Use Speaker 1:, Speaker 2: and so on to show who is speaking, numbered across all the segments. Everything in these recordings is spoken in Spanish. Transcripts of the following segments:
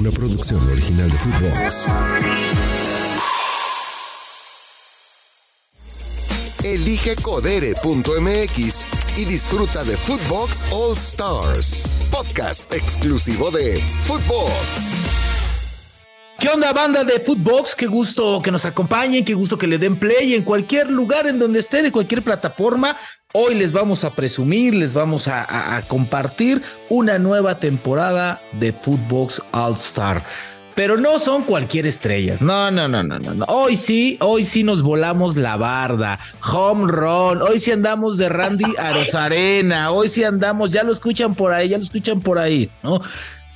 Speaker 1: una producción original de Footbox. Elige codere.mx y disfruta de Footbox All Stars, podcast exclusivo de Footbox.
Speaker 2: ¿Qué onda, banda de Footbox? Qué gusto que nos acompañen, qué gusto que le den play en cualquier lugar en donde estén, en cualquier plataforma. Hoy les vamos a presumir, les vamos a, compartir una nueva temporada de Footbox All Star. Pero no son cualquier estrellas. No, no, no, no, no. Hoy sí, hoy sí nos volamos la barda. Home run. Hoy sí andamos de Randy a Rosarena. Hoy sí andamos, ya lo escuchan por ahí, ya lo escuchan por ahí, ¿no?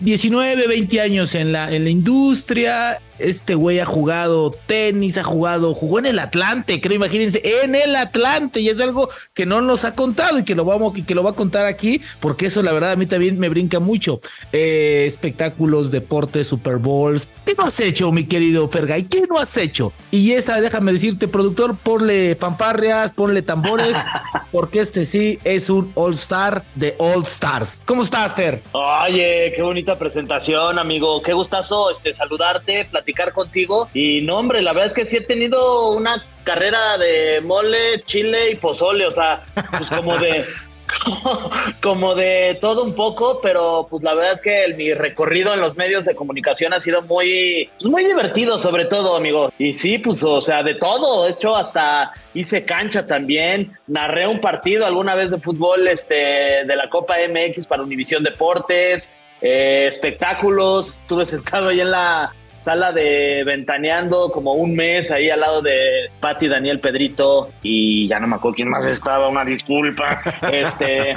Speaker 2: 19, 20 años en la, en la industria, este güey ha jugado tenis, ha jugado, jugó en el Atlante, creo, imagínense, en el Atlante, y es algo que no nos ha contado y que lo vamos, y que lo va a contar aquí, porque eso la verdad a mí también me brinca mucho. Eh, espectáculos, deportes, Super Bowls. ¿Qué no has hecho, mi querido Fergay? ¿Qué no has hecho? Y esa, déjame decirte, productor, ponle fanfarrias, ponle tambores, porque este sí es un All Star de All Stars. ¿Cómo estás, Fer?
Speaker 3: Oye, qué bonita presentación, amigo. Qué gustazo este, saludarte, platicar contigo. Y no, hombre, la verdad es que sí he tenido una carrera de mole, chile y pozole, o sea, pues como de... como de todo un poco, pero pues la verdad es que mi recorrido en los medios de comunicación ha sido muy, pues, muy divertido, sobre todo, amigo. Y sí, pues, o sea, de todo. De hecho, hasta hice cancha también. Narré un partido alguna vez de fútbol este, de la Copa MX para Univisión Deportes. Eh, espectáculos. Estuve sentado ahí en la sala de Ventaneando como un mes ahí al lado de Patti, Daniel, Pedrito y ya no me acuerdo quién más estaba, una disculpa. este,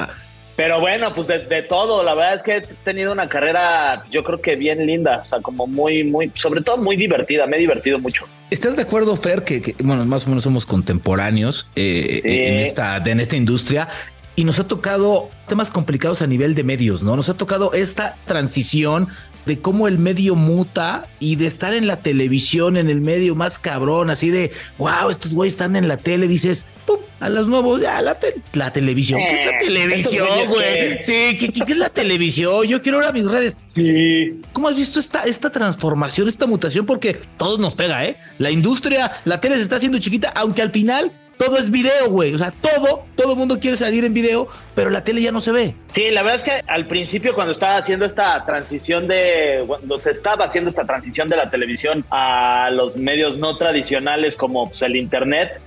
Speaker 3: pero bueno, pues de, todo, la verdad es que he tenido una carrera yo creo que bien linda, o sea, como muy, muy, sobre todo muy divertida, me he divertido mucho.
Speaker 2: ¿Estás de acuerdo, Fer, que, bueno, más o menos somos contemporáneos eh, en, esta, en esta industria? y nos ha tocado temas complicados a nivel de medios, ¿no? Nos ha tocado esta transición de cómo el medio muta y de estar en la televisión, en el medio más cabrón, así de, wow, estos güeyes están en la tele, dices, ¡pum! A los nuevos, ya, la, la televisión. ¿Qué es la eh, televisión, güey? Sí, ¿qué, ¿qué, es la televisión? Yo quiero ver a mis redes.
Speaker 3: Sí.
Speaker 2: ¿Cómo has visto esta, esta transformación, esta mutación? Porque todos nos pega, ¿eh? La industria, la tele se está haciendo chiquita, aunque al final todo es video, güey. O sea, todo, todo el mundo quiere salir en video, pero la tele ya no se ve.
Speaker 3: Sí, la verdad es que al principio cuando estaba haciendo esta transición de, cuando se estaba haciendo esta transición de la televisión a los medios no tradicionales como pues, el internet,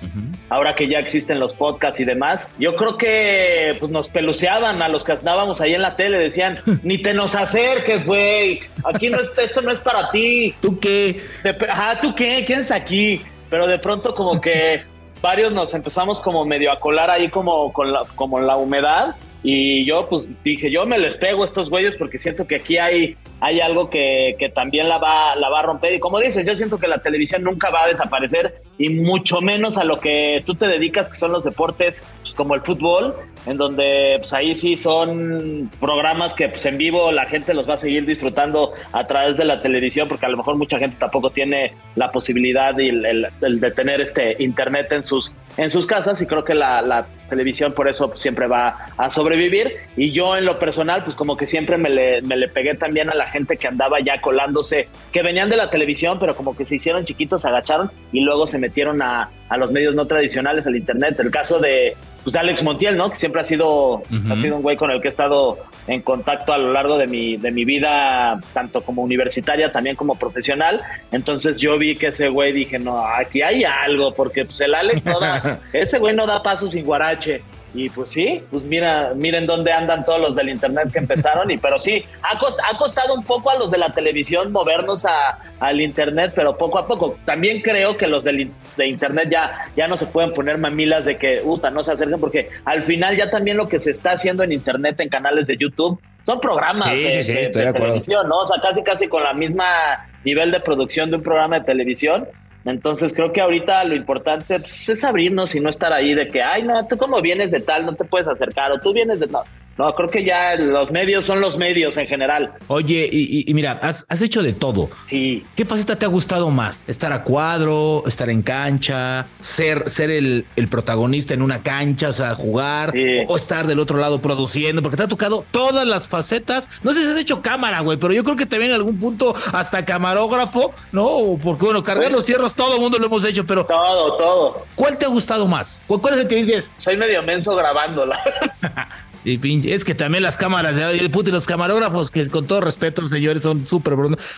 Speaker 3: ahora que ya existen los podcasts y demás, yo creo que pues nos peluceaban a los que andábamos ahí en la tele, decían, ni te nos acerques, güey, aquí no es, esto no es para ti.
Speaker 2: ¿Tú qué?
Speaker 3: Ajá, ¿tú qué? ¿Quién es aquí? Pero de pronto como que varios nos empezamos como medio a colar ahí como con la, como la humedad. Y yo pues dije, yo me les pego a estos güeyes porque siento que aquí hay, hay algo que, que, también la va, la va a romper. Y como dices, yo siento que la televisión nunca va a desaparecer y mucho menos a lo que tú te dedicas, que son los deportes pues, como el fútbol, en donde pues ahí sí son programas que pues en vivo la gente los va a seguir disfrutando a través de la televisión, porque a lo mejor mucha gente tampoco tiene la posibilidad y el, de tener este internet en sus, en sus casas y creo que la, la televisión por eso siempre va a sobrevivir y yo en lo personal pues como que siempre me le, me le pegué también a la gente que andaba ya colándose, que venían de la televisión pero como que se hicieron chiquitos, se agacharon y luego se metieron a, a los medios no tradicionales, al internet, el caso de pues Alex Montiel, ¿no? Que siempre ha sido, ha sido un güey con el que he estado en contacto a lo largo de mi, de mi vida, tanto como universitaria, también como profesional. Entonces yo vi que ese güey dije, no, aquí hay algo, porque pues el Alex no da, ese güey no da paso sin guarache. Y pues sí, pues mira, miren dónde andan todos los del internet que empezaron, y pero sí, ha, ha costado un poco a los de la televisión movernos a, al internet, pero poco a poco. También creo que los del, de internet ya, ya no se pueden poner mamilas de que, uta, no se acerquen, porque al final ya también lo que se está haciendo en internet, en canales de YouTube, son programas de, televisión, ¿no? O sea, casi casi con la misma nivel de producción de un programa de televisión. Entonces creo que ahorita lo importante pues, es abrirnos y no estar ahí de que, ay, no, tú como vienes de tal, no te puedes acercar, o tú vienes de... No, no, creo que ya los medios son los medios en general.
Speaker 2: Oye, y, mira, has, has, hecho de todo.
Speaker 3: Sí.
Speaker 2: ¿Qué faceta te ha gustado más? ¿Estar a cuadro, estar en cancha, ser, ser el, el protagonista en una cancha, o sea, jugar, o, estar del otro lado produciendo? Porque te ha tocado todas las facetas. No sé si has hecho cámara, güey, pero yo creo que también en algún punto hasta camarógrafo, ¿no? Porque bueno, cargar los cierros, todo el mundo lo hemos hecho, pero...
Speaker 3: Todo, todo.
Speaker 2: ¿Cuál te ha gustado más? ¿Cuál, es el que dices?
Speaker 3: Soy medio menso grabándola.
Speaker 2: Y pinche, es que también las cámaras, el puto y los camarógrafos, que con todo respeto, señores, son súper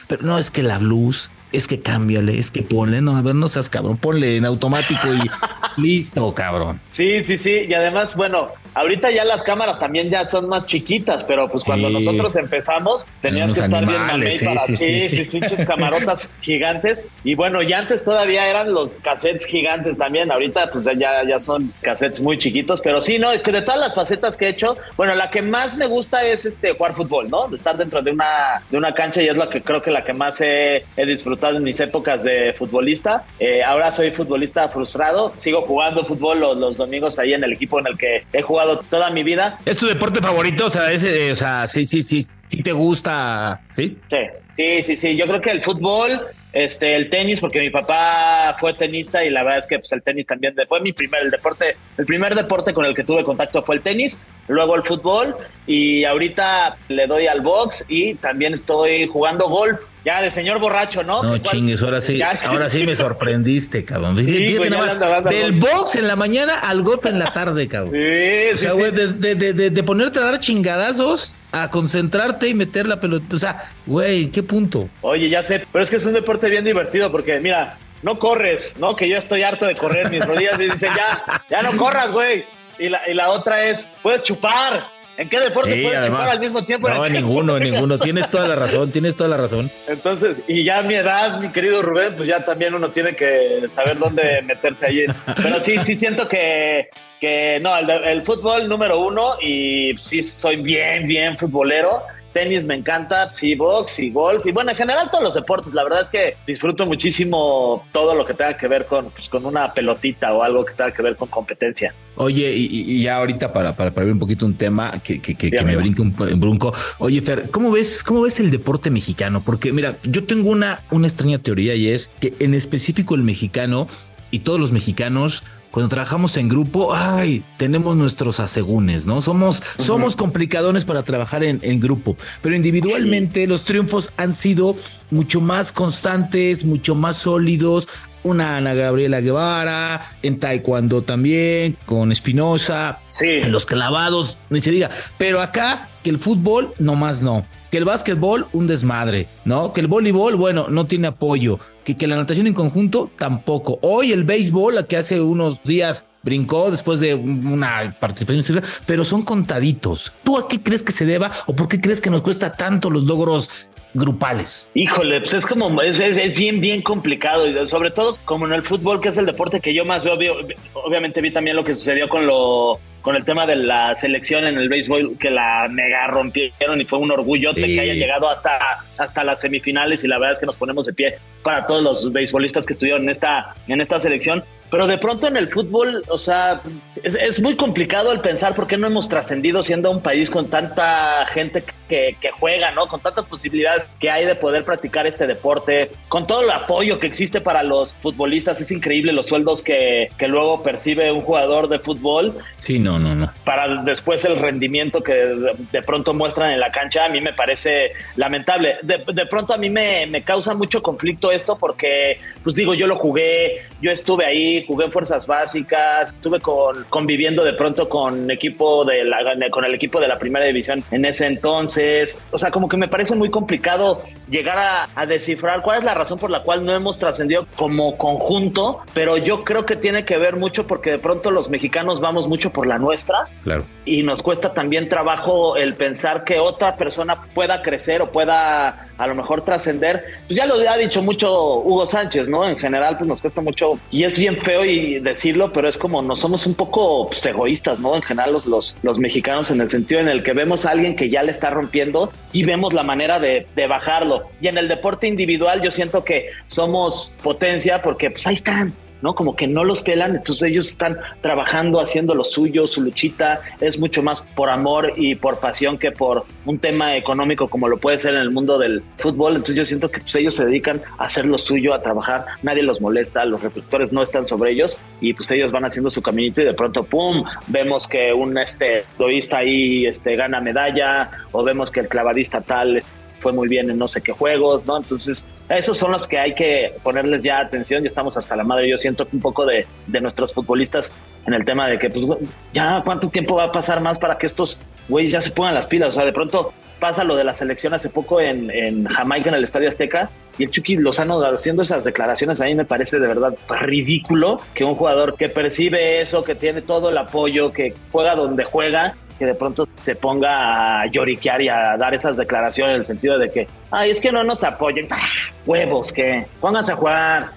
Speaker 2: Pero no es que la luz, es que cámbiale, es que ponle, no, a ver, no seas cabrón, ponle en automático y listo, cabrón.
Speaker 3: Sí, sí, sí. Y además, bueno, Ahorita ya las cámaras también ya son más chiquitas, pero pues cuando nosotros empezamos tenías que estar bien mamey para sí, sí, sí, sí, camarotas gigantes. Y bueno, ya antes todavía eran los cassettes gigantes también. Ahorita pues ya, ya son cassettes muy chiquitos, pero sí, no, de todas las facetas que he hecho, bueno, la que más me gusta es este jugar fútbol, ¿no? De estar dentro de una, de una cancha y es la que creo que la que más he, disfrutado en mis épocas de futbolista. Eh, ahora soy futbolista frustrado, sigo jugando fútbol los, los domingos ahí en el equipo en el que he jugado toda mi vida.
Speaker 2: ¿Es tu deporte favorito? O sea, o sea, sí, sí, sí, sí te gusta, ¿sí?
Speaker 3: Sí, sí, sí, sí. Yo creo que el fútbol, este, el tenis, porque mi papá fue tenista y la verdad es que pues, el tenis también fue mi primer el deporte, el primer deporte con el que tuve contacto fue el tenis, luego el fútbol y ahorita le doy al box y también estoy jugando golf. Ya de señor borracho, ¿no?
Speaker 2: No chingues, ahora sí, ahora sí me sorprendiste, cabrón. del box en la mañana al golf en la tarde, cabrón. Sí, o sea, güey, de, de, de, ponerte a dar chingadazos a concentrarte y meter la pelota. O sea, güey, ¿qué punto?
Speaker 3: Oye, ya sé, pero es que es un deporte bien divertido porque, mira, no corres, ¿no? Que yo estoy harto de correr, mis rodillas me dicen, ya, ya no corras, güey. Y la, y la otra es, puedes chupar. ¿En qué deporte puedes chupar al mismo tiempo?
Speaker 2: No, en ninguno, en ninguno. Tienes toda la razón, tienes toda la razón.
Speaker 3: Entonces, y ya a mi edad, mi querido Rubén, pues ya también uno tiene que saber dónde meterse allí. Pero sí, sí siento que, que no, el, el fútbol número uno y sí soy bien, bien futbolero tenis me encanta, sí, box y golf y bueno, en general todos los deportes. La verdad es que disfruto muchísimo todo lo que tenga que ver con, pues, con una pelotita o algo que tenga que ver con competencia.
Speaker 2: Oye, y, ya ahorita para, para, para, ver un poquito un tema que, que, que, me brinque un, brunco. Oye, Fer, ¿cómo ves, ¿cómo ves el deporte mexicano? Porque mira, yo tengo una, una extraña teoría y es que en específico el mexicano y todos los mexicanos cuando trabajamos en grupo, ay, tenemos nuestros asegúnes, ¿no? Somos, somos complicadones para trabajar en, en grupo, pero individualmente los triunfos han sido mucho más constantes, mucho más sólidos. Una Ana Gabriela Guevara, en Taekwondo también, con Espinosa,
Speaker 3: sí.
Speaker 2: en los clavados, ni se diga. Pero acá, que el fútbol, nomás no que el básquetbol, un desmadre, ¿no? Que el voleibol, bueno, no tiene apoyo. Que, que la natación en conjunto, tampoco. Hoy el béisbol, que hace unos días brincó después de una participación, pero son contaditos. ¿Tú a qué crees que se deba o por qué crees que nos cuesta tanto los logros grupales?
Speaker 3: Híjole, pues es como, es, es, bien, bien complicado, y sobre todo como en el fútbol, que es el deporte que yo más veo, obviamente vi también lo que sucedió con lo con el tema de la selección en el béisbol que la mega rompieron y fue un orgullo que haya llegado hasta, hasta las semifinales y la verdad es que nos ponemos de pie para todos los beisbolistas que estuvieron en esta, en esta selección. Pero de pronto en el fútbol, o sea, es, muy complicado el pensar por qué no hemos trascendido siendo un país con tanta gente que, que, juega, ¿no? Con tantas posibilidades que hay de poder practicar este deporte, con todo el apoyo que existe para los futbolistas. Es increíble los sueldos que, que luego percibe un jugador de fútbol.
Speaker 2: Sí, no, no, no.
Speaker 3: Para después el rendimiento que de, pronto muestran en la cancha, a mí me parece lamentable. De, de pronto a mí me, me causa mucho conflicto esto porque, pues digo, yo lo jugué, yo estuve ahí, jugué en fuerzas básicas, estuve con, conviviendo de pronto con equipo de la, con el equipo de la primera división en ese entonces. O sea, como que me parece muy complicado llegar a, a descifrar cuál es la razón por la cual no hemos trascendido como conjunto, pero yo creo que tiene que ver mucho porque de pronto los mexicanos vamos mucho por la nuestra.
Speaker 2: Claro.
Speaker 3: Y nos cuesta también trabajo el pensar que otra persona pueda crecer o pueda a lo mejor trascender. Pues ya lo ha dicho mucho Hugo Sánchez, ¿no? En general, pues nos cuesta mucho y es bien feo y decirlo, pero es como nos somos un poco pues, egoístas, ¿no? En general los, los, los, mexicanos en el sentido en el que vemos a alguien que ya le está rompiendo y vemos la manera de, de bajarlo. Y en el deporte individual yo siento que somos potencia porque pues ahí están, ¿no? Como que no los pelan, entonces ellos están trabajando, haciendo lo suyo, su luchita, es mucho más por amor y por pasión que por un tema económico como lo puede ser en el mundo del fútbol, entonces yo siento que pues, ellos se dedican a hacer lo suyo, a trabajar, nadie los molesta, los reflectores no están sobre ellos y pues ellos van haciendo su caminito y de pronto, ¡pum!, vemos que un este, ahí este, gana medalla o vemos que el clavadista tal fue muy bien en no sé qué juegos, ¿no? Entonces, esos son los que hay que ponerles ya atención, ya estamos hasta la madre. Yo siento un poco de, de nuestros futbolistas en el tema de que, pues, ya cuánto tiempo va a pasar más para que estos güeyes ya se pongan las pilas. O sea, de pronto pasa lo de la selección hace poco en, en Jamaica, en el Estadio Azteca, y el Chucky Lozano haciendo esas declaraciones a mí me parece de verdad ridículo que un jugador que percibe eso, que tiene todo el apoyo, que juega donde juega, que de pronto se ponga a lloriquear y a dar esas declaraciones en el sentido de que, ay, es que no nos apoyen, ¡Ah! huevos, que pónganse a jugar.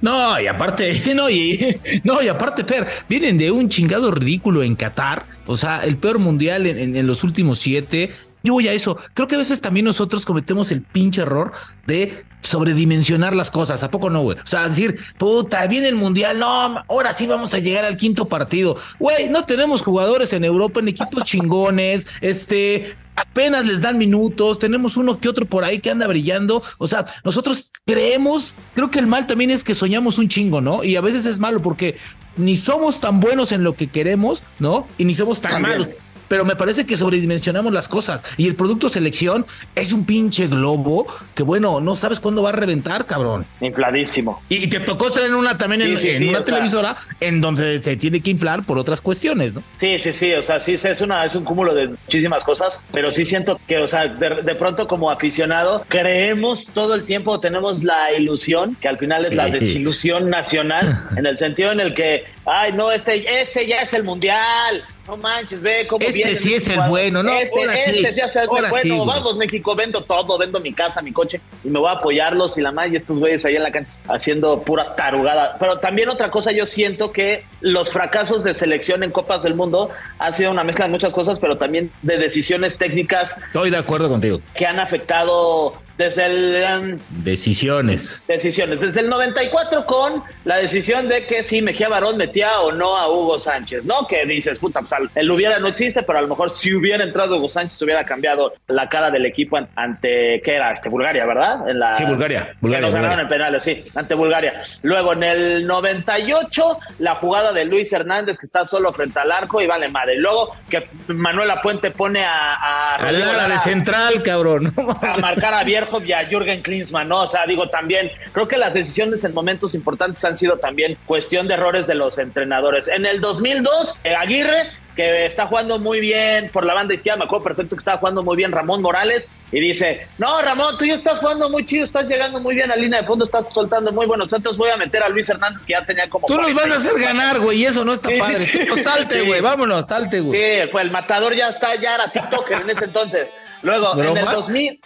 Speaker 2: No, y aparte, sí, no, y, no, y aparte, Fer, vienen de un chingado ridículo en Qatar, o sea, el peor mundial en, en los últimos siete, yo voy a eso. Creo que a veces también nosotros cometemos el pinche error de sobredimensionar las cosas. ¿A poco no, güey? O sea, decir, puta, viene el mundial. No, ahora sí vamos a llegar al quinto partido. Güey, no tenemos jugadores en Europa en equipos chingones. Este, apenas les dan minutos. Tenemos uno que otro por ahí que anda brillando. O sea, nosotros creemos, creo que el mal también es que soñamos un chingo, ¿no? Y a veces es malo porque ni somos tan buenos en lo que queremos, ¿no? Y ni somos tan malos pero me parece que sobredimensionamos las cosas. Y el producto selección es un pinche globo que, bueno, no sabes cuándo va a reventar, cabrón.
Speaker 3: Infladísimo.
Speaker 2: Y, te tocó estar en una también en, una televisora en donde se tiene que inflar por otras cuestiones, ¿no?
Speaker 3: Sí, sí, sí. O sea, sí es una, es un cúmulo de muchísimas cosas, pero sí siento que, o sea, de, pronto como aficionado, creemos todo el tiempo, tenemos la ilusión, que al final es la desilusión nacional, en el sentido en el que, ay, no, este, este ya es el mundial no manches, ve cómo
Speaker 2: Este sí es el bueno, ¿no?
Speaker 3: Este, este sí, es el bueno. Vamos, México, vendo todo, vendo mi casa, mi coche y me voy a apoyarlos y la más y estos güeyes ahí en la cancha haciendo pura tarugada. Pero también otra cosa, yo siento que los fracasos de selección en Copas del Mundo han sido una mezcla de muchas cosas, pero también de decisiones técnicas.
Speaker 2: Estoy de acuerdo contigo.
Speaker 3: Que han afectado desde el...
Speaker 2: decisiones.
Speaker 3: Decisiones. Desde el 94 con la decisión de que si Mejía Barón metía o no a Hugo Sánchez, ¿no? Que dices, puta, pues el hubiera no existe, pero a lo mejor si hubiera entrado Hugo Sánchez hubiera cambiado la cara del equipo ante, ¿qué era? Este, Bulgaria, ¿verdad?
Speaker 2: En la, sí, Bulgaria.
Speaker 3: Bulgaria nos ganaron en penales, sí, ante Bulgaria. Luego en el 98, la jugada de Luis Hernández que está solo frente al arco y vale madre. Luego que Manuel Puente pone a...
Speaker 2: A, la de central, cabrón.
Speaker 3: A marcar a Y a Jürgen Klinsmann, ¿no? O sea, digo, también creo que las decisiones en momentos importantes han sido también cuestión de errores de los entrenadores. En el 2002, eh, Aguirre que está jugando muy bien por la banda izquierda, me acuerdo perfecto que estaba jugando muy bien Ramón Morales, y dice, no, Ramón, tú ya estás jugando muy chido, estás llegando muy bien a línea de fondo, estás soltando muy buenos centros, voy a meter a Luis Hernández, que ya tenía como...
Speaker 2: Tú nos vas a hacer ganar, güey, y eso no está padre. salte, güey, vámonos, salte, güey.
Speaker 3: Sí, pues el matador ya está, ya era TikToker en ese entonces. Luego, en el, 2000,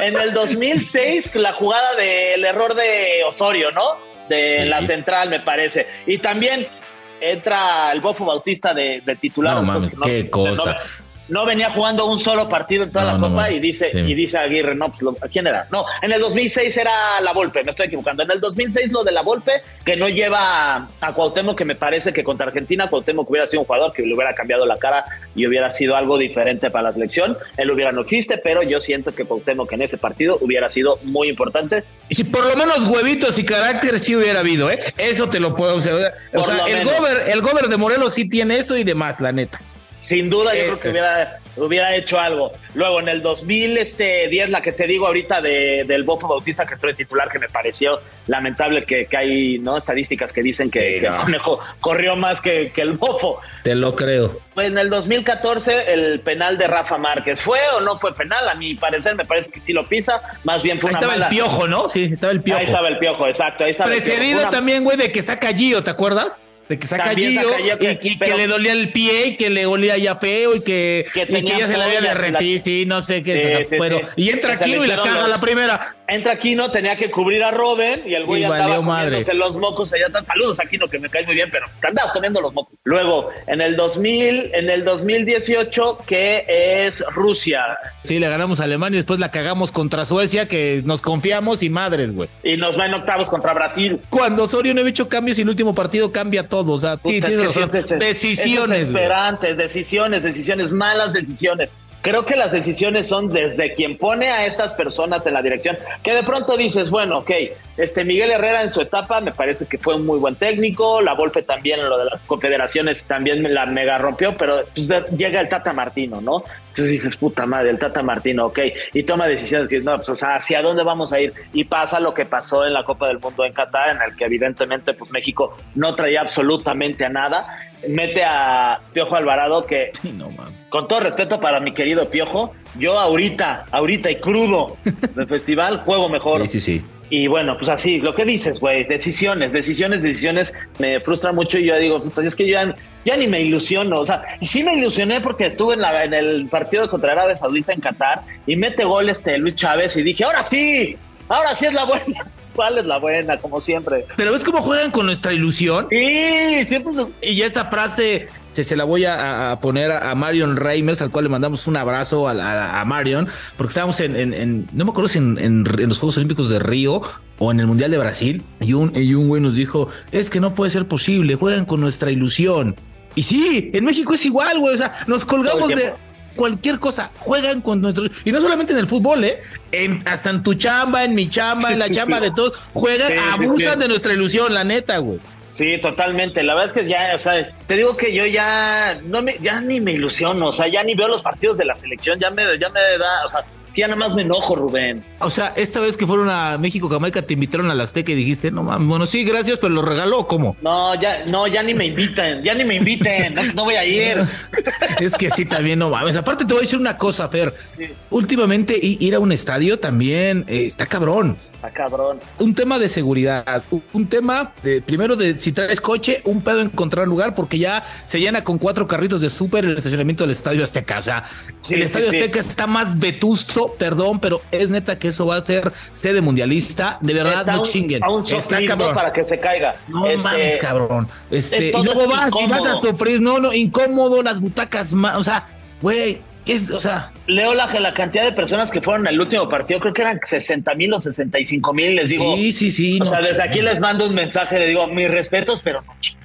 Speaker 3: en el 2006, la jugada del error de Osorio, ¿no? De la central, me parece. Y también entra el Bofo Bautista de, titular.
Speaker 2: No, qué cosa
Speaker 3: no venía jugando un solo partido en toda la Copa y dice y dice Aguirre, no, pues, quién era? No, en el 2006 era La Volpe, me estoy equivocando. En el 2006 lo de La Volpe, que no lleva a Cuauhtémoc, que me parece que contra Argentina Cuauhtémoc hubiera sido un jugador que le hubiera cambiado la cara y hubiera sido algo diferente para la selección. Él hubiera no existe, pero yo siento que Cuauhtémoc en ese partido hubiera sido muy importante.
Speaker 2: Y si por lo menos huevitos y carácter sí hubiera habido, ¿eh? Eso te lo puedo... O sea, el gober, el gober de Morelos sí tiene eso y demás, la neta.
Speaker 3: Sin duda, yo creo que hubiera, hubiera hecho algo. Luego, en el 2010, este, la que te digo ahorita de, del Bofo Bautista, que estoy titular, que me pareció lamentable que, hay no estadísticas que dicen que, el conejo corrió más que, el Bofo.
Speaker 2: Te lo creo.
Speaker 3: En el 2014, el penal de Rafa Márquez. ¿Fue o no fue penal? A mi parecer, me parece que sí lo pisa. Más bien fue
Speaker 2: ahí estaba el piojo, ¿no? Sí, estaba el piojo.
Speaker 3: Ahí estaba el piojo, exacto. Ahí estaba
Speaker 2: Precedido también, güey, de que saca Gio, ¿te acuerdas? De que saca Gio, y, que le dolía el pie y que le olía ya feo y que, y que ya se le había derretido, sí, no sé qué. y entra Kino y la caga la primera.
Speaker 3: Entra Kino, tenía que cubrir a Robin y el güey andaba comiéndose los mocos allá. Saludos a Kino, que me cae muy bien, pero te andabas comiendo los mocos. Luego, en el 2000, en el 2018, que es Rusia.
Speaker 2: Sí, le ganamos a Alemania y después la cagamos contra Suecia, que nos confiamos y madres, güey.
Speaker 3: Y nos va en octavos contra Brasil.
Speaker 2: Cuando Osorio no ha hecho cambios y el último partido cambia todo. O sea,
Speaker 3: decisiones. decisiones, decisiones, malas decisiones. Creo que las decisiones son desde quien pone a estas personas en la dirección, que de pronto dices, bueno, ok, este Miguel Herrera en su etapa me parece que fue un muy buen técnico, la Volpe también en lo de las confederaciones también me la mega rompió, pero pues, llega el Tata Martino, ¿no? Entonces dices, puta madre, el Tata Martino, ok, y toma decisiones que no, pues, o sea, ¿hacia dónde vamos a ir? Y pasa lo que pasó en la Copa del Mundo en Qatar, en el que evidentemente pues México no traía absolutamente a nada, mete a Piojo Alvarado que... no, con todo respeto para mi querido Piojo, yo ahorita, ahorita y crudo del festival juego mejor.
Speaker 2: Sí, sí, sí.
Speaker 3: Y bueno, pues así, lo que dices, güey, decisiones, decisiones, decisiones, me frustra mucho y yo digo, pues es que yo ya, ni me ilusiono, o sea, y sí me ilusioné porque estuve en, la, en el partido contra Arabia Saudita en Qatar y mete gol este Luis Chávez y dije, ahora sí, ahora sí es la buena. ¿Cuál es la buena? Como siempre.
Speaker 2: Pero ves cómo juegan con nuestra ilusión.
Speaker 3: Sí, siempre.
Speaker 2: Y esa frase se, la voy a, poner a, Marion Reimers, al cual le mandamos un abrazo a, Marion, porque estábamos en, no me acuerdo si en, los Juegos Olímpicos de Río o en el Mundial de Brasil, y un, y un güey nos dijo, es que no puede ser posible, juegan con nuestra ilusión. Y sí, en México es igual, güey, o sea, nos colgamos de cualquier cosa, juegan con nuestros, y no solamente en el fútbol, ¿eh? hasta en tu chamba, en mi chamba, en la chamba de todos, juegan, abusan de nuestra ilusión, la neta, güey.
Speaker 3: Sí, totalmente. La verdad es que ya, o sea, te digo que yo ya no me, ya ni me ilusiono, o sea, ya ni veo los partidos de la selección, ya me, ya me da, o sea, ya nada más me enojo, Rubén.
Speaker 2: O sea, esta vez que fueron a México, Jamaica, te invitaron a la Azteca y dijiste, no mames, bueno, sí, gracias, pero lo regaló, ¿cómo?
Speaker 3: No, ya, no, ya ni me inviten, ya ni me inviten, no, voy a ir.
Speaker 2: es que sí, también no mames. Aparte, te voy a decir una cosa, Fer. Últimamente, ir a un estadio también eh, está cabrón.
Speaker 3: Está cabrón.
Speaker 2: Un tema de seguridad, un tema de primero de si traes coche, un pedo encontrar lugar, porque ya se llena con cuatro carritos de súper el estacionamiento del Estadio Azteca. O sea, el Estadio Azteca está más vetusto, perdón, pero es neta que eso va a ser sede mundialista. De verdad, no chinguen.
Speaker 3: está cabrón. para que se caiga.
Speaker 2: No este, mames, cabrón. Este, y luego vas y vas a sufrir, no, no, incómodo, las butacas más, o sea, güey, es, o sea.
Speaker 3: Leo la, la cantidad de personas que fueron al último partido, creo que eran 60 mil o 65 mil, les digo.
Speaker 2: Sí, sí, sí.
Speaker 3: O sea, desde aquí les mando un mensaje, le digo, mis respetos, pero no chinguen.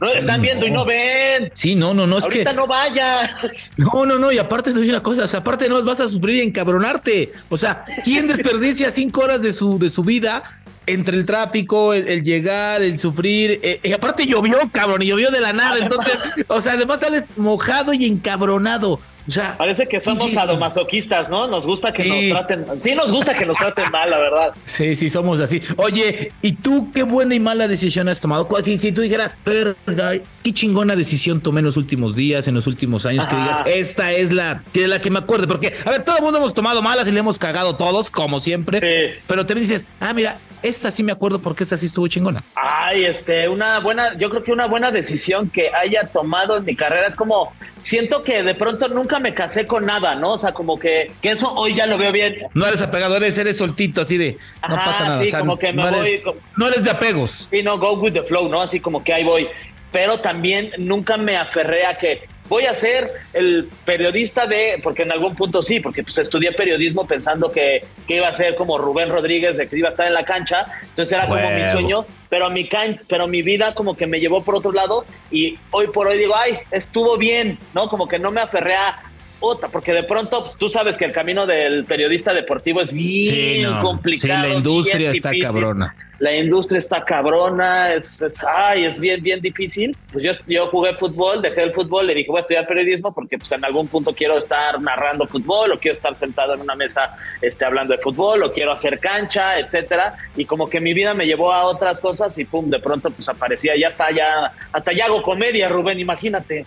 Speaker 3: No, están viendo y no ven.
Speaker 2: Sí, no, no, no, es
Speaker 3: Ahorita no vaya.
Speaker 2: No, no, no, y aparte te voy una cosa, o sea, aparte no vas a sufrir y encabronarte. O sea, ¿quién desperdicia cinco horas de su, de su vida entre el tráfico, el, llegar, el sufrir, eh, y aparte llovió, cabrón, y llovió de la nada, entonces, o sea, además sales mojado y encabronado. O sea,
Speaker 3: parece que somos sadomasoquistas, ¿no? Nos gusta que nos traten, sí nos gusta que nos traten mal, la verdad.
Speaker 2: Sí, sí, somos así. Oye, ¿y tú qué buena y mala decisión has tomado? Si, si tú dijeras, verga, qué chingona decisión tomé en los últimos días, en los últimos años, que digas, esta es la que, la que me acuerde, porque, a ver, todo el mundo hemos tomado malas y le hemos cagado todos, como siempre, pero te dices, ah, mira, esta sí me acuerdo porque esta sí estuvo chingona.
Speaker 3: Ay, este, una buena, yo creo que una buena decisión que haya tomado en mi carrera es como, siento que de pronto nunca me casé con nada, ¿no? O sea, como que, que eso hoy ya lo veo bien.
Speaker 2: No eres apegado, eres, eres soltito, así de, no pasa nada.
Speaker 3: Sí, como que me
Speaker 2: no
Speaker 3: voy.
Speaker 2: Eres, no eres de apegos.
Speaker 3: Sí, no, go with the flow, ¿no? Así como que ahí voy. Pero también nunca me aferré a que voy a ser el periodista de, porque en algún punto sí, porque pues estudié periodismo pensando que, que iba a ser como Rubén Rodríguez, de que iba a estar en la cancha, entonces era como mi sueño, pero mi, can, pero mi vida como que me llevó por otro lado y hoy por hoy digo, ay, estuvo bien, ¿no? Como que no me aferré a, otra, porque de pronto pues, tú sabes que el camino del periodista deportivo es bien complicado.
Speaker 2: Sí, la industria está cabrona.
Speaker 3: La industria está cabrona, es, ay, es bien, bien difícil. Pues yo, yo jugué fútbol, dejé el fútbol, le dije voy a estudiar periodismo porque pues en algún punto quiero estar narrando fútbol o quiero estar sentado en una mesa este, hablando de fútbol o quiero hacer cancha, etcétera. Y como que mi vida me llevó a otras cosas y pum, de pronto pues aparecía, ya está, ya, hasta ya hago comedia, Rubén, imagínate.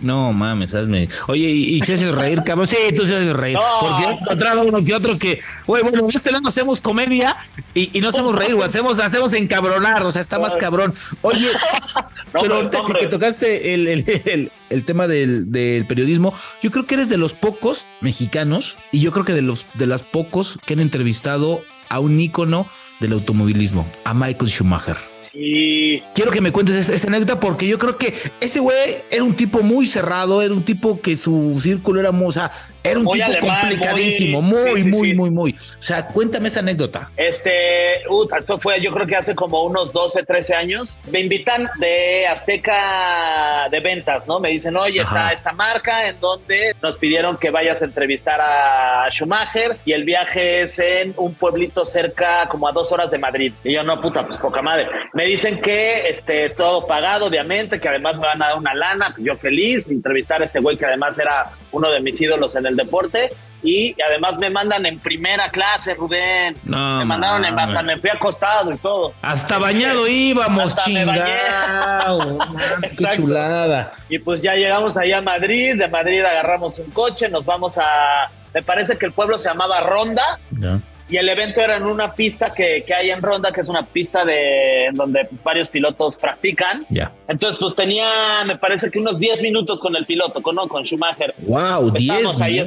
Speaker 2: No mames, hazme. Oye, y, y se hace reír, cabrón. Sí, tú se haces reír. Porque he encontrado uno que otro que, güey, bueno, en este lado hacemos comedia y, y no hacemos reír, güey. Hacemos, hacemos encabronar, o sea, está más cabrón. Oye, pero ahorita que, que tocaste el, el, el, el tema del, del, periodismo, yo creo que eres de los pocos mexicanos y yo creo que de los de las pocos que han entrevistado a un ícono del automovilismo, a Michael Schumacher. Quiero que me cuentes esa, esa, anécdota porque yo creo que ese güey era un tipo muy cerrado, era un tipo que su círculo era, o sea, era un muy tipo alemán, complicadísimo, muy, muy, sí, sí, muy, sí. muy, muy. O sea, cuéntame esa anécdota.
Speaker 3: Este, uh, esto fue yo creo que hace como unos 12, 13 años. Me invitan de Azteca de ventas, ¿no? Me dicen, oye, está esta marca en donde nos pidieron que vayas a entrevistar a Schumacher y el viaje es en un pueblito cerca, como a dos horas de Madrid. Y yo, no, puta, pues poca madre. Me dicen que este, todo pagado, obviamente, que además me van a dar una lana, pues yo feliz, entrevistar a este güey que además era uno de mis ídolos en el deporte y además me mandan en primera clase, Rubén.
Speaker 2: No,
Speaker 3: me mandaron en, hasta me fui acostado y todo.
Speaker 2: Hasta bañado íbamos, chingado. Qué chulada.
Speaker 3: Y pues ya llegamos ahí a Madrid, de Madrid agarramos un coche, nos vamos a me parece que el pueblo se llamaba Ronda.
Speaker 2: Yeah
Speaker 3: y el evento era en una pista que, que, hay en Ronda, que es una pista de en donde pues, varios pilotos practican.
Speaker 2: Yeah.
Speaker 3: Entonces, pues tenía, me parece que unos 10 minutos con el piloto, con, ¿no? con Schumacher.
Speaker 2: Wow, 10
Speaker 3: ahí,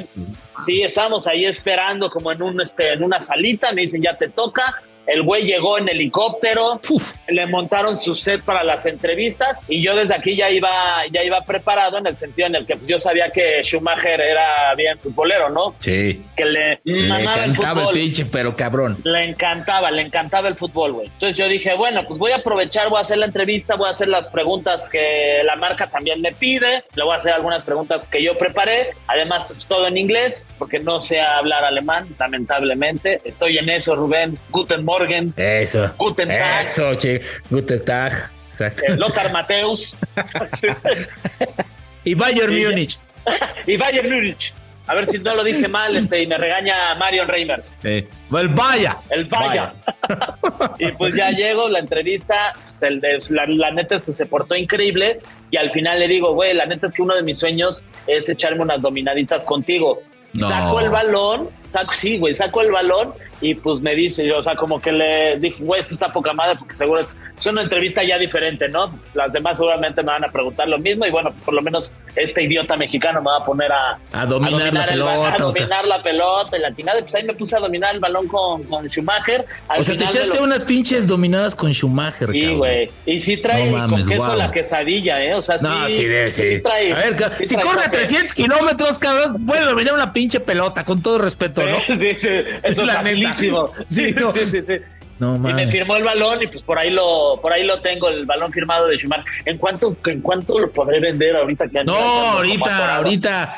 Speaker 3: Sí, estábamos ahí esperando como en, un, este, en una salita, me dicen, ya te toca. El güey llegó en helicóptero, Uf. le montaron su set para las entrevistas y yo desde aquí ya iba, ya iba preparado en el sentido en el que yo sabía que Schumacher era bien futbolero, ¿no?
Speaker 2: Sí.
Speaker 3: Que le,
Speaker 2: le encantaba el, el, pinche, pero cabrón.
Speaker 3: Le encantaba, le encantaba el fútbol, güey. Entonces yo dije, bueno, pues voy a aprovechar, voy a hacer la entrevista, voy a hacer las preguntas que la marca también me pide, le voy a hacer algunas preguntas que yo preparé, además pues, todo en inglés, porque no sé hablar alemán, lamentablemente. Estoy en eso, Rubén. Guten Morgen. Morgen.
Speaker 2: Eso.
Speaker 3: Guten Tag.
Speaker 2: Eso, che. Guten Tag.
Speaker 3: Eh, Lothar Mateus.
Speaker 2: y Bayern y Múnich.
Speaker 3: y Bayern Múnich. A ver si no lo dije mal este, y me regaña Marion Reimers.
Speaker 2: Sí. El Vaya.
Speaker 3: El Vaya. y pues ya llego, la entrevista, pues el de, la, la, neta es que se portó increíble y al final le digo, güey, la neta es que uno de mis sueños es echarme unas dominaditas contigo.
Speaker 2: No.
Speaker 3: Saco el balón, saco, sí, güey, saco el balón y pues me dice, o sea, como que le dije, güey, esto está poca madre porque seguro es, es, una entrevista ya diferente, ¿no? Las demás seguramente me van a preguntar lo mismo y bueno, pues por lo menos este idiota mexicano me va a poner a,
Speaker 2: a dominar, a dominar la pelota.
Speaker 3: A dominar la pelota, la tirada, pues ahí me puse a dominar el balón con, con Schumacher.
Speaker 2: Al o sea, te echaste lo... unas pinches dominadas con Schumacher,
Speaker 3: Sí, güey. Y sí trae no mames, con queso wow. la quesadilla, ¿eh? O sea, sí.
Speaker 2: No, sí, debe, sí.
Speaker 3: sí trae,
Speaker 2: a ver,
Speaker 3: sí
Speaker 2: si corre a 300 kilómetros, cabrón, puede dominar una pinche pelota, con todo respeto, ¿no?
Speaker 3: Sí, sí, eso es facilísimo. Sí, no. sí, sí, sí.
Speaker 2: No,
Speaker 3: y me firmó el balón y pues por ahí lo por ahí lo tengo el balón firmado de Schumacher. ¿En cuánto en cuánto lo podré vender ahorita que
Speaker 2: No, ahorita, ahorita.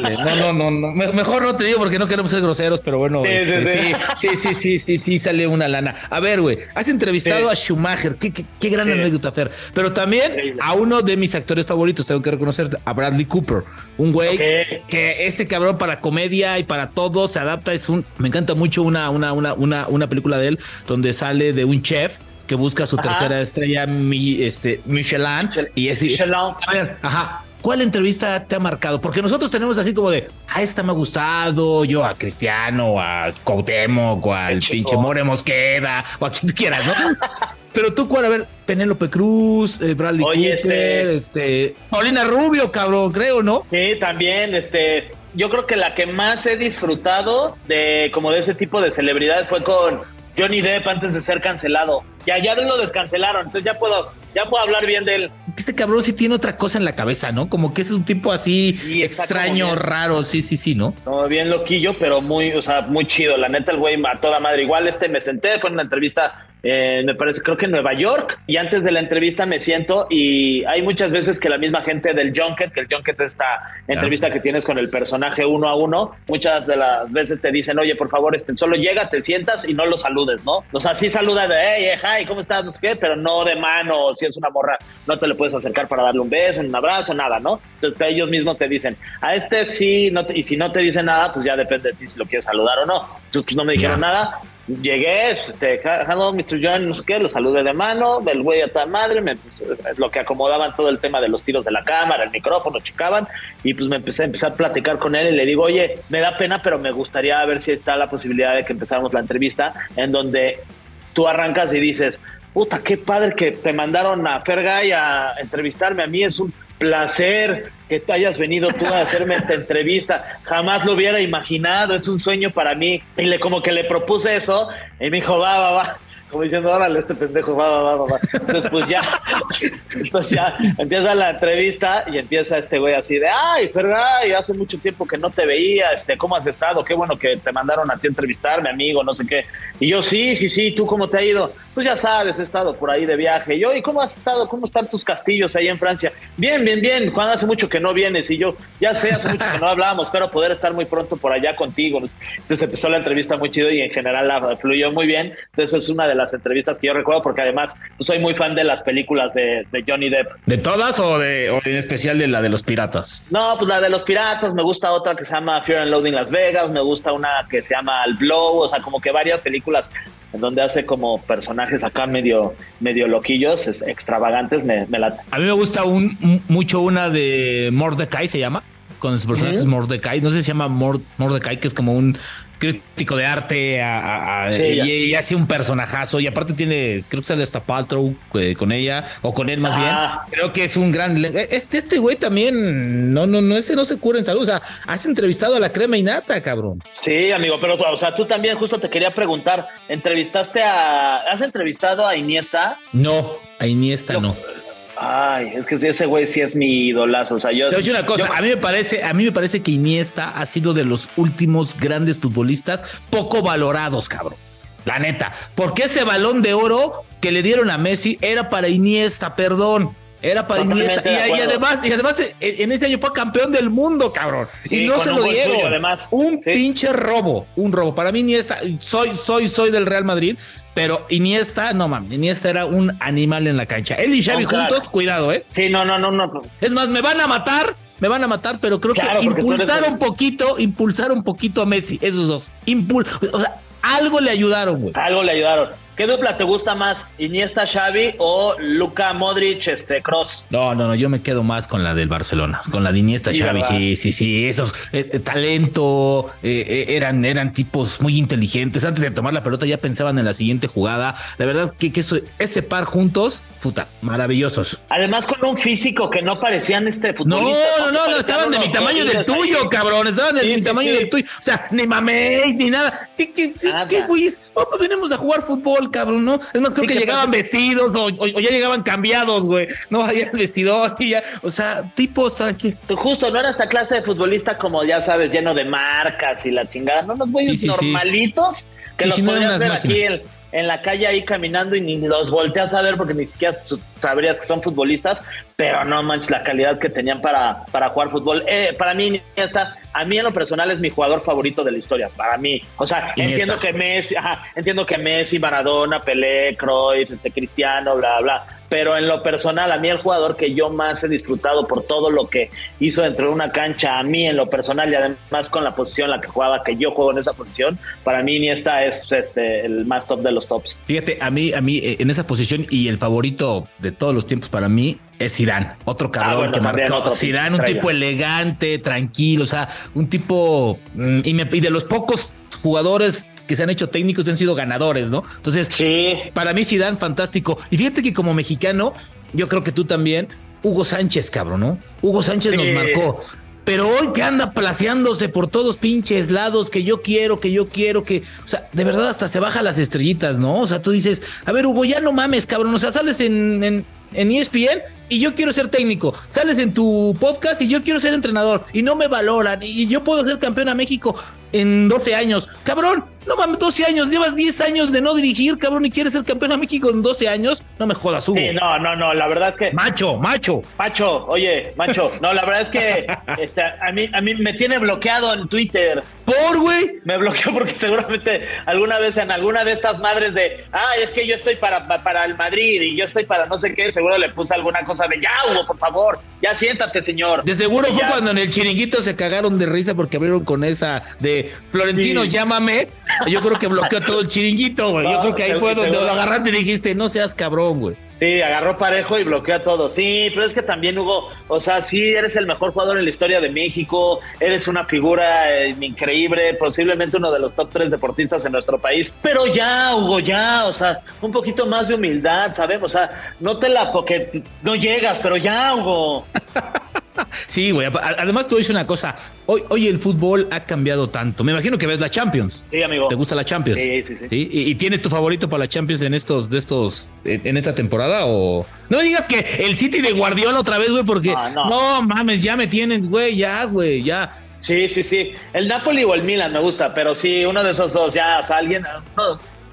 Speaker 2: no, no, no, no, mejor no te digo porque no queremos ser groseros, pero bueno,
Speaker 3: sí,
Speaker 2: este,
Speaker 3: sí,
Speaker 2: sí, sí, sí, sí, sí, sí, sale una lana. A ver, güey, has entrevistado a Schumacher, qué, qué, qué gran anécdota, Fer, pero también
Speaker 3: Increíble.
Speaker 2: a uno de mis actores favoritos, tengo que reconocer, a Bradley Cooper, un güey que ese cabrón para comedia y para todo se adapta, es un, me encanta mucho una, una, una, una, una película de él donde sale de un chef que busca su
Speaker 3: Ajá.
Speaker 2: tercera estrella, mi, este, Michelin, y es
Speaker 3: Michelin.
Speaker 2: a ver, ajá. ¿Cuál entrevista te ha marcado? Porque nosotros tenemos así como de, ah, esta me ha gustado, yo a Cristiano, a Cuauhtémoc, o al pinche. More Mosqueda, o a quien quieras, ¿no? Pero tú, ¿cuál? A ver, Penélope Cruz, eh, Bradley
Speaker 3: Oye,
Speaker 2: Cooper, este... Paulina Rubio, cabrón, creo, ¿no?
Speaker 3: Sí, también, este, yo creo que la que más he disfrutado de como de ese tipo de celebridades fue con Johnny Depp antes de ser cancelado. Ya, ya lo descancelaron, entonces ya puedo, ya puedo hablar bien de él.
Speaker 2: Ese cabrón sí tiene otra cosa en la cabeza, ¿no? Como que es un tipo así
Speaker 3: Sí,
Speaker 2: extraño, raro, sí, sí, sí, ¿no?
Speaker 3: No, bien loquillo, pero muy, o sea, muy chido. La neta, el güey a toda madre. Igual este me senté, fue en una entrevista, eh, me parece, creo que en Nueva York. Y antes de la entrevista me siento y hay muchas veces que la misma gente del Junket, que el Junket es esta entrevista que tienes con el personaje uno a uno, muchas de las veces te dicen, oye, por favor, este, solo llega, te sientas y no lo saludes, ¿no? O sea, sí saluda de, hey, hi, ¿cómo estás? No sé qué, pero no de mano, si es una morra, no te le puedes acercar para darle un beso, un abrazo, nada, ¿no? Entonces ellos mismos te dicen, a este sí, no te- y si no te dicen nada, pues ya depende de ti si lo quieres saludar o no. Entonces, pues no me dijeron nada. Llegué, este, hello, Mr. John, no sé qué, lo saludé de mano, el güey a toda madre, me, pues, lo que acomodaban todo el tema de los tiros de la cámara, el micrófono, chicaban, y pues me empecé a empezar a platicar con él y le digo, oye, me da pena, pero me gustaría ver si está la posibilidad de que empezáramos la entrevista en donde tú arrancas y dices, puta, qué padre que te mandaron a Fergay a entrevistarme, a mí es un placer que tú hayas venido tú a hacerme esta entrevista. Jamás lo hubiera imaginado, es un sueño para mí. Y le como que le propuse eso y me dijo, va, va, va como diciendo, órale, este pendejo, va, va, va, va. Entonces, pues ya, entonces ya empieza la entrevista y empieza este güey así de, ay, pero ay, hace mucho tiempo que no te veía, este, ¿cómo has estado? Qué bueno que te mandaron a ti a entrevistarme, amigo, no sé qué. Y yo, sí, sí, sí, ¿tú cómo te ha ido? Pues ya sabes, he estado por ahí de viaje. Y yo, ¿y cómo has estado? ¿Cómo están tus castillos ahí en Francia? Bien, bien, bien. Juan, hace mucho que no vienes. Y yo, ya sé, hace mucho que no hablábamos, espero poder estar muy pronto por allá contigo. Entonces empezó la entrevista muy chido y en general la fluyó muy bien. Entonces es una de las entrevistas que yo recuerdo porque además pues, soy muy fan de las películas de, Johnny Depp.
Speaker 2: ¿De todas o, de, o en especial de la de los piratas?
Speaker 3: No, pues la de los piratas, me gusta otra que se llama Fear and Loading Las Vegas, me gusta una que se llama El Blow, o sea, como que varias películas en donde hace como personajes acá medio, medio loquillos, es, extravagantes, me, me late.
Speaker 2: A mí me gusta un, mucho una de Mordecai, se llama con los personajes Mordecai. No sé si se llama Mordecai, que es como un crítico de arte y, hace un personajazo. Y aparte tiene, creo que sale hasta Paltrow eh, con ella, o con él más bien. Creo que es un gran. Este, este güey también, no, no, no, ese no se cura en salud. O sea, has entrevistado a la crema y nata, cabrón.
Speaker 3: Sí, amigo, pero o sea, tú también justo te quería preguntar, ¿entrevistaste a. ¿Has entrevistado a Iniesta?
Speaker 2: No, a Iniesta no.
Speaker 3: Ay, es que ese güey sí es mi idolazo. O sea, yo.
Speaker 2: Te una cosa. a mí me parece, a mí me parece que Iniesta ha sido de los últimos grandes futbolistas poco valorados, cabrón. La neta. Porque ese balón de oro que le dieron a Messi era para Iniesta, perdón. Era para Iniesta. Y, además, y además en ese año fue campeón del mundo, cabrón. y no se lo dieron. además. Un pinche robo. Un robo. Para mí, Iniesta, soy, soy, soy del Real Madrid. Pero Iniesta, no mames, Iniesta era un animal en la cancha. Él y Xavi juntos, cuidado, ¿eh?
Speaker 3: Sí, no, no, no, no.
Speaker 2: Es más, me van a matar, me van a matar, pero creo que impulsaron un poquito, impulsaron un poquito a Messi, esos dos. Impul o sea, algo le ayudaron, güey.
Speaker 3: Algo le ayudaron. ¿Qué dupla te gusta más? ¿Iniesta Xavi o Luca Modric este Cross?
Speaker 2: No, no, no, yo me quedo más con la del Barcelona, con la de Iniesta Xavi, sí, sí, sí, esos es, eh, talento, eh, eh, eran eran tipos muy inteligentes, antes de tomar la pelota ya pensaban en la siguiente jugada. La verdad que, que eso, ese par juntos, puta, maravillosos.
Speaker 3: Además con un físico que no parecían este
Speaker 2: futbolista. No, no, no, no, estaban de mi tamaño del tuyo, cabrón, estaban de mi tamaño del tuyo. O sea, ni mamé ni nada. ¿Qué, qué, qué, güey? Vamos, venimos a jugar fútbol, cabrón, ¿no? Es más, creo que llegaban vestidos o, ya llegaban cambiados, güey. No, había el vestidor y ya, o sea, tipos tranquilos.
Speaker 3: Justo, no era esta clase de futbolista como ya sabes, lleno de marcas y la chingada, no, los güeyes normalitos que los podías ver aquí en la calle ahí caminando y ni los volteas a ver porque ni siquiera sabrías que son futbolistas, pero no manches la calidad que tenían para, para jugar fútbol. Eh, para mí, está a mí en lo personal es mi jugador favorito de la historia, para mí. O sea, entiendo que Messi, entiendo que Messi, Maradona, Pelé, Cruyff, este, Cristiano, bla, bla. Pero en lo personal, a mí el jugador que yo más he disfrutado por todo lo que hizo dentro de una cancha, a mí en lo personal y además con la posición en la que jugaba, que yo juego en esa posición, para mí Iniesta es este el más top de los tops.
Speaker 2: Fíjate, a mí, a mí eh, en esa posición y el favorito de todos los tiempos para mí es Zidane, otro ah, cabrón que marcó. Zidane, un tipo elegante, tranquilo, o sea, un tipo mm, y, me, de los pocos jugadores que se han hecho técnicos han sido ganadores, ¿no? Entonces, para mí Zidane fantástico. Y fíjate que como mexicano, yo creo que tú también, Hugo Sánchez, cabrón, ¿no? Hugo Sánchez nos marcó. Pero hoy que anda placeándose por todos pinches lados, que yo quiero, que yo quiero, que, o sea, de verdad hasta se baja las estrellitas, ¿no? O sea, tú dices, a ver, Hugo, ya no mames, cabrón, o sea, sales en, en, en ESPN y yo quiero ser técnico. Sales en tu podcast y yo quiero ser entrenador y no me valoran y yo puedo ser campeón a México en 12 años. Cabrón, no mames, 12 años, llevas 10 años de no dirigir, cabrón, y quieres ser campeón a México en 12 años. No me jodas, Hugo.
Speaker 3: Sí, no, no, no, la verdad es que.
Speaker 2: Macho, macho.
Speaker 3: Macho, oye, macho. No, la verdad es que este, a, mí, a mí me tiene bloqueado en Twitter.
Speaker 2: ¿Por, güey?
Speaker 3: Me bloqueó porque seguramente alguna vez en alguna de estas madres de, ah, es que yo estoy para, para el Madrid y yo estoy para no sé qué, seguro le puse alguna cosa de ya, Hugo, por favor, ya siéntate, señor.
Speaker 2: De seguro fue cuando en el chiringuito se cagaron de risa porque abrieron con esa de Florentino, llámame. Yo creo que bloqueó todo el chiringuito, güey. Yo creo que ahí fue donde lo agarraste y dijiste, no seas cabrón, güey.
Speaker 3: Sí, agarró parejo y bloqueó a todo. Sí, pero es que también Hugo, o sea, sí, eres el mejor jugador en la historia de México, eres una figura eh, increíble, posiblemente uno de los top tres deportistas en nuestro país. Pero ya, Hugo, ya, o sea, un poquito más de humildad, ¿sabes? O sea, no te la, porque no llegas, pero ya, Hugo.
Speaker 2: Sí, güey. Además, te voy a decir una cosa. Hoy, hoy el fútbol ha cambiado tanto. Me imagino que ves la Champions.
Speaker 3: Sí, amigo.
Speaker 2: ¿Te gusta la Champions?
Speaker 3: Sí, sí, sí.
Speaker 2: ¿Y, tienes tu favorito para la Champions en estos, de estos, en esta temporada? O no digas que el City de Guardiola otra vez, güey, porque no, mames, ya me tienen, güey, ya, güey, ya.
Speaker 3: Sí, sí, sí. El Napoli o el Milan me gusta, pero sí, uno de esos dos, ya, o sea, alguien.